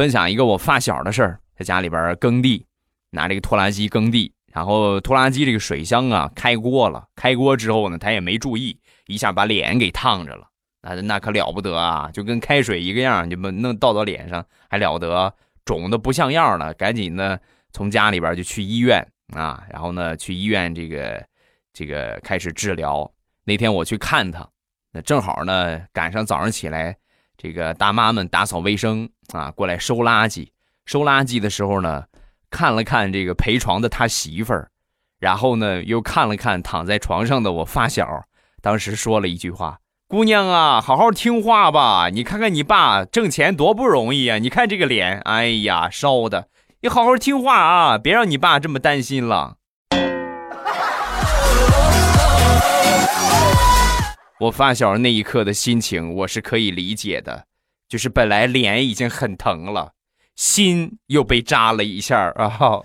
分享一个我发小的事儿，在家里边耕地，拿这个拖拉机耕地，然后拖拉机这个水箱啊开锅了，开锅之后呢，他也没注意，一下把脸给烫着了，那那可了不得啊，就跟开水一个样，就弄倒到脸上还了得，肿的不像样了，赶紧的从家里边就去医院啊，然后呢去医院这个这个开始治疗。那天我去看他，那正好呢赶上早上起来，这个大妈们打扫卫生啊，过来收垃圾。收垃圾的时候呢，看了看这个陪床的他媳妇儿，然后呢又看了看躺在床上的我发小，当时说了一句话：“姑娘啊，好好听话吧，你看看你爸挣钱多不容易啊，你看这个脸，哎呀烧的，你好好听话啊，别让你爸这么担心了。”我发小那一刻的心情，我是可以理解的，就是本来脸已经很疼了，心又被扎了一下啊。